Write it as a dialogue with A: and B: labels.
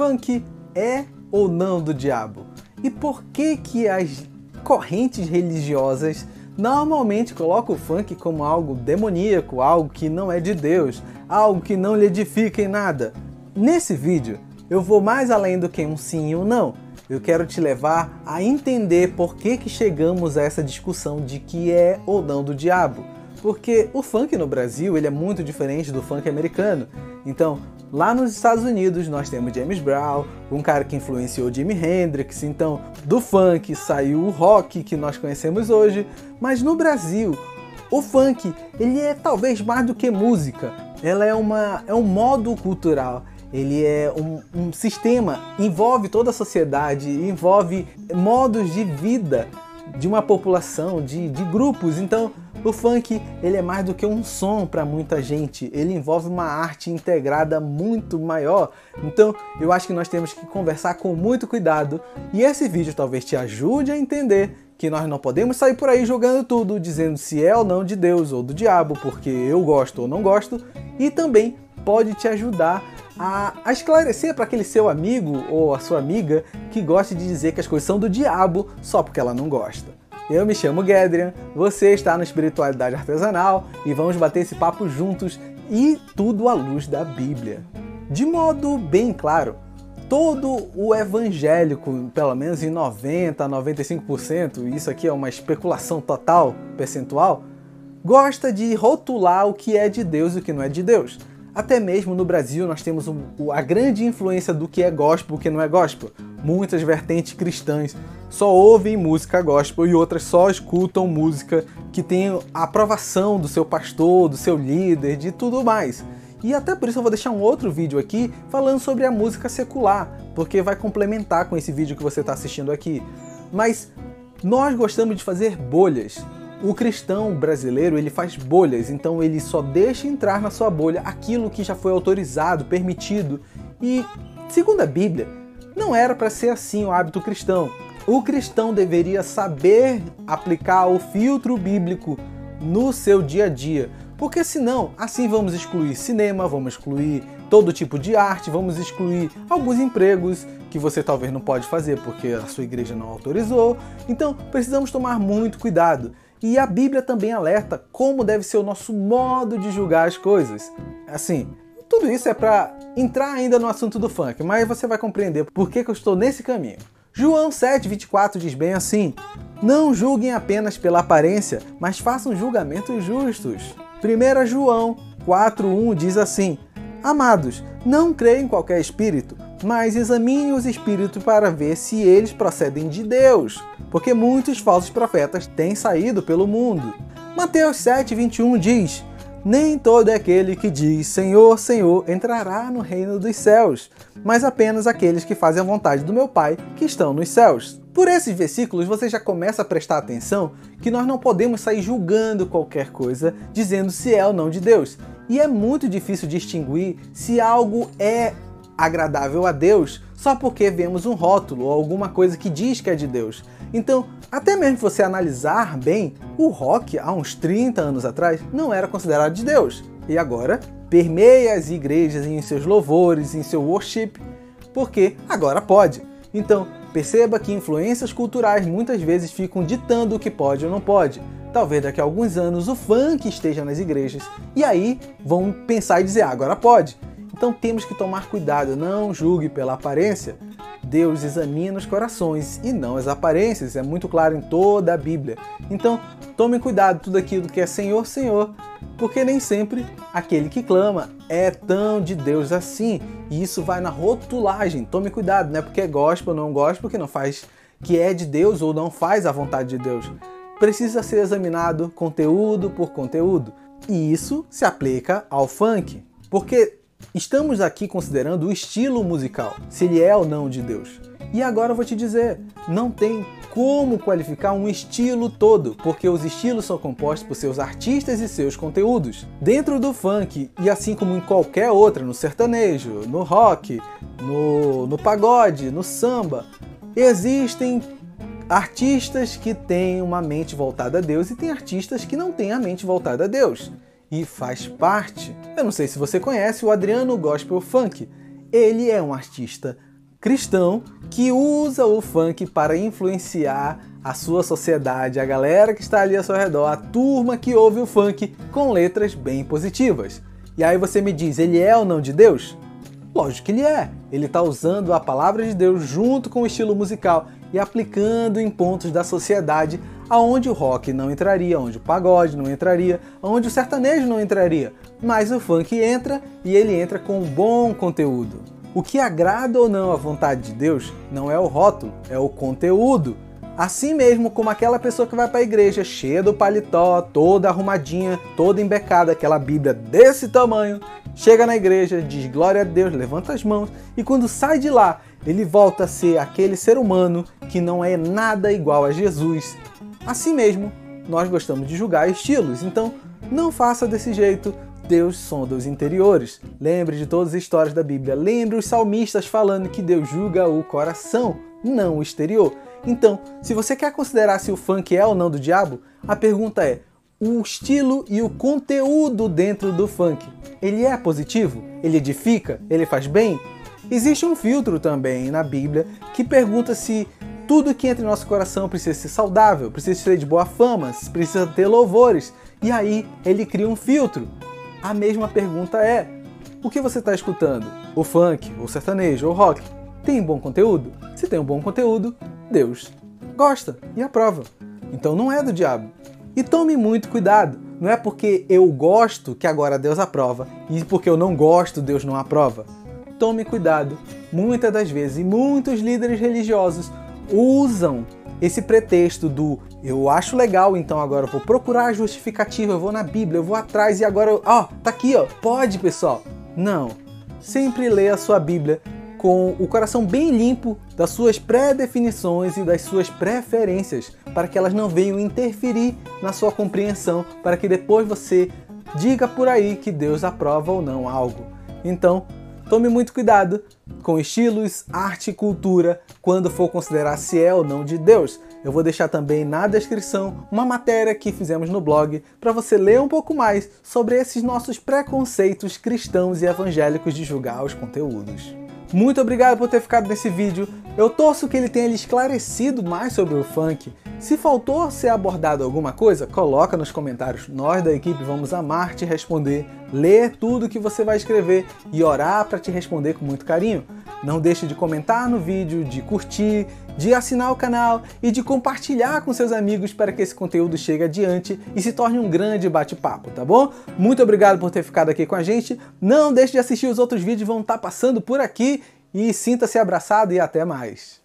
A: funk é ou não do diabo? E por que que as correntes religiosas normalmente colocam o funk como algo demoníaco, algo que não é de Deus, algo que não lhe edifica em nada? Nesse vídeo eu vou mais além do que um sim e um não. Eu quero te levar a entender por que, que chegamos a essa discussão de que é ou não do diabo. Porque o funk no Brasil ele é muito diferente do funk americano. Então, Lá nos Estados Unidos nós temos James Brown, um cara que influenciou Jimi Hendrix, então do funk saiu o rock que nós conhecemos hoje, mas no Brasil o funk ele é talvez mais do que música, ela é, uma, é um modo cultural, ele é um, um sistema, envolve toda a sociedade, envolve modos de vida de uma população, de, de grupos, então o funk ele é mais do que um som para muita gente, ele envolve uma arte integrada muito maior. Então eu acho que nós temos que conversar com muito cuidado e esse vídeo talvez te ajude a entender que nós não podemos sair por aí jogando tudo, dizendo se é ou não de Deus ou do diabo, porque eu gosto ou não gosto, e também pode te ajudar a, esclarecer para aquele seu amigo ou a sua amiga que gosta de dizer que as coisas são do diabo só porque ela não gosta. Eu me chamo Gedrian, você está no Espiritualidade Artesanal e vamos bater esse papo juntos e tudo à luz da Bíblia. De modo bem claro, todo o evangélico, pelo menos em 90 a 95%, isso aqui é uma especulação total, percentual, gosta de rotular o que é de Deus e o que não é de Deus. Até mesmo no Brasil nós temos a grande influência do que é gospel e o que não é gospel. Muitas vertentes cristãs só ouvem música gospel e outras só escutam música que tem a aprovação do seu pastor, do seu líder, de tudo mais. E até por isso eu vou deixar um outro vídeo aqui falando sobre a música secular, porque vai complementar com esse vídeo que você está assistindo aqui. Mas nós gostamos de fazer bolhas. O cristão brasileiro ele faz bolhas, então ele só deixa entrar na sua bolha aquilo que já foi autorizado, permitido. E, segundo a Bíblia, não era para ser assim o hábito cristão. O cristão deveria saber aplicar o filtro bíblico no seu dia a dia, porque senão, assim vamos excluir cinema, vamos excluir todo tipo de arte, vamos excluir alguns empregos que você talvez não pode fazer porque a sua igreja não autorizou. Então, precisamos tomar muito cuidado. E a Bíblia também alerta como deve ser o nosso modo de julgar as coisas. Assim, tudo isso é para entrar ainda no assunto do funk, mas você vai compreender por que, que eu estou nesse caminho. João 7,24 diz bem assim: Não julguem apenas pela aparência, mas façam julgamentos justos. 1 João 4,1 diz assim: Amados, não creem em qualquer espírito, mas examine os espíritos para ver se eles procedem de Deus, porque muitos falsos profetas têm saído pelo mundo. Mateus 7,21 diz: Nem todo aquele que diz Senhor, Senhor entrará no reino dos céus, mas apenas aqueles que fazem a vontade do meu Pai que estão nos céus. Por esses versículos você já começa a prestar atenção que nós não podemos sair julgando qualquer coisa, dizendo se é ou não de Deus. E é muito difícil distinguir se algo é agradável a Deus só porque vemos um rótulo ou alguma coisa que diz que é de Deus. Então, até mesmo se você analisar bem, o rock há uns 30 anos atrás não era considerado de Deus. E agora permeia as igrejas em seus louvores, em seu worship, porque agora pode. Então, perceba que influências culturais muitas vezes ficam ditando o que pode ou não pode. Talvez daqui a alguns anos o funk esteja nas igrejas e aí vão pensar e dizer: ah, agora pode. Então temos que tomar cuidado, não julgue pela aparência. Deus examina os corações e não as aparências, é muito claro em toda a Bíblia. Então tome cuidado tudo aquilo que é Senhor, Senhor, porque nem sempre aquele que clama é tão de Deus assim. E isso vai na rotulagem. Tome cuidado, não é porque é ou não gospel que não faz que é de Deus ou não faz a vontade de Deus. Precisa ser examinado conteúdo por conteúdo. E isso se aplica ao funk. Porque Estamos aqui considerando o estilo musical, se ele é ou não de Deus. E agora eu vou te dizer, não tem como qualificar um estilo todo, porque os estilos são compostos por seus artistas e seus conteúdos. Dentro do funk, e assim como em qualquer outra, no sertanejo, no rock, no, no pagode, no samba, existem artistas que têm uma mente voltada a Deus e tem artistas que não têm a mente voltada a Deus e faz parte. Eu não sei se você conhece o Adriano Gospel Funk. Ele é um artista cristão que usa o funk para influenciar a sua sociedade, a galera que está ali ao seu redor, a turma que ouve o funk com letras bem positivas. E aí você me diz, ele é ou não de Deus? Lógico que ele é. Ele está usando a palavra de Deus junto com o estilo musical e aplicando em pontos da sociedade aonde o rock não entraria, onde o pagode não entraria, onde o sertanejo não entraria. Mas o funk entra e ele entra com um bom conteúdo. O que agrada ou não à vontade de Deus não é o rótulo, é o conteúdo. Assim mesmo como aquela pessoa que vai para a igreja cheia do paletó, toda arrumadinha, toda embecada, aquela Bíblia desse tamanho, chega na igreja, diz glória a Deus, levanta as mãos e quando sai de lá, ele volta a ser aquele ser humano que não é nada igual a Jesus. Assim mesmo, nós gostamos de julgar estilos, então não faça desse jeito. Deus sonda os interiores. Lembre de todas as histórias da Bíblia. Lembre os salmistas falando que Deus julga o coração, não o exterior. Então, se você quer considerar se o funk é ou não do diabo, a pergunta é: o estilo e o conteúdo dentro do funk, ele é positivo? Ele edifica? Ele faz bem? Existe um filtro também na Bíblia que pergunta se tudo que entra em nosso coração precisa ser saudável, precisa ser de boa fama, precisa ter louvores. E aí ele cria um filtro. A mesma pergunta é: o que você está escutando? O funk, o sertanejo, o rock? Tem bom conteúdo? Se tem um bom conteúdo, Deus gosta e aprova. Então não é do diabo. E tome muito cuidado. Não é porque eu gosto que agora Deus aprova e porque eu não gosto Deus não aprova. Tome cuidado. Muitas das vezes, muitos líderes religiosos usam esse pretexto do eu acho legal, então agora eu vou procurar a justificativa, eu vou na Bíblia, eu vou atrás e agora, ó, tá aqui, ó. Pode, pessoal. Não. Sempre leia a sua Bíblia com o coração bem limpo das suas pré-definições e das suas preferências, para que elas não venham interferir na sua compreensão, para que depois você diga por aí que Deus aprova ou não algo. Então, tome muito cuidado com estilos, arte e cultura quando for considerar se é ou não de Deus. Eu vou deixar também na descrição uma matéria que fizemos no blog para você ler um pouco mais sobre esses nossos preconceitos cristãos e evangélicos de julgar os conteúdos. Muito obrigado por ter ficado nesse vídeo. Eu torço que ele tenha esclarecido mais sobre o funk. Se faltou ser abordado alguma coisa, coloca nos comentários. Nós da equipe vamos amar te responder, ler tudo que você vai escrever e orar para te responder com muito carinho. Não deixe de comentar no vídeo, de curtir, de assinar o canal e de compartilhar com seus amigos para que esse conteúdo chegue adiante e se torne um grande bate-papo, tá bom? Muito obrigado por ter ficado aqui com a gente. Não deixe de assistir os outros vídeos, vão estar passando por aqui e sinta-se abraçado e até mais.